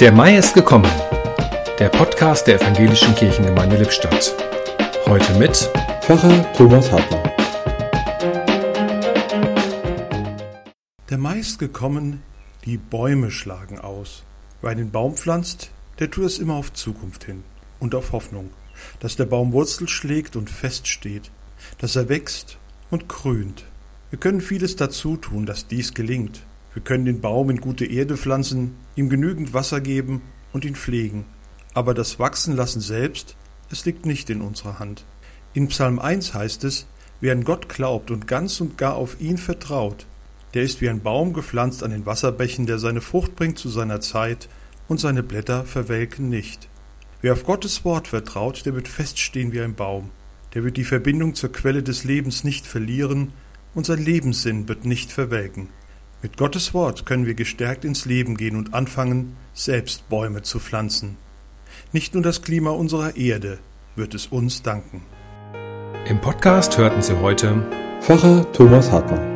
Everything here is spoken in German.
Der Mai ist gekommen. Der Podcast der Evangelischen Kirchengemeinde Lippstadt. Heute mit Pfarrer Thomas Hartmann. Der Mai ist gekommen, die Bäume schlagen aus. Wer einen Baum pflanzt, der tut es immer auf Zukunft hin und auf Hoffnung, dass der Baum Wurzel schlägt und feststeht, dass er wächst und grünt. Wir können vieles dazu tun, dass dies gelingt. Wir können den Baum in gute Erde pflanzen, ihm genügend Wasser geben und ihn pflegen. Aber das Wachsenlassen selbst, es liegt nicht in unserer Hand. In Psalm 1 heißt es, wer an Gott glaubt und ganz und gar auf ihn vertraut, der ist wie ein Baum gepflanzt an den Wasserbächen, der seine Frucht bringt zu seiner Zeit und seine Blätter verwelken nicht. Wer auf Gottes Wort vertraut, der wird feststehen wie ein Baum. Der wird die Verbindung zur Quelle des Lebens nicht verlieren und sein Lebenssinn wird nicht verwelken. Mit Gottes Wort können wir gestärkt ins Leben gehen und anfangen, selbst Bäume zu pflanzen. Nicht nur das Klima unserer Erde wird es uns danken. Im Podcast hörten Sie heute Pfarrer Thomas Hartmann.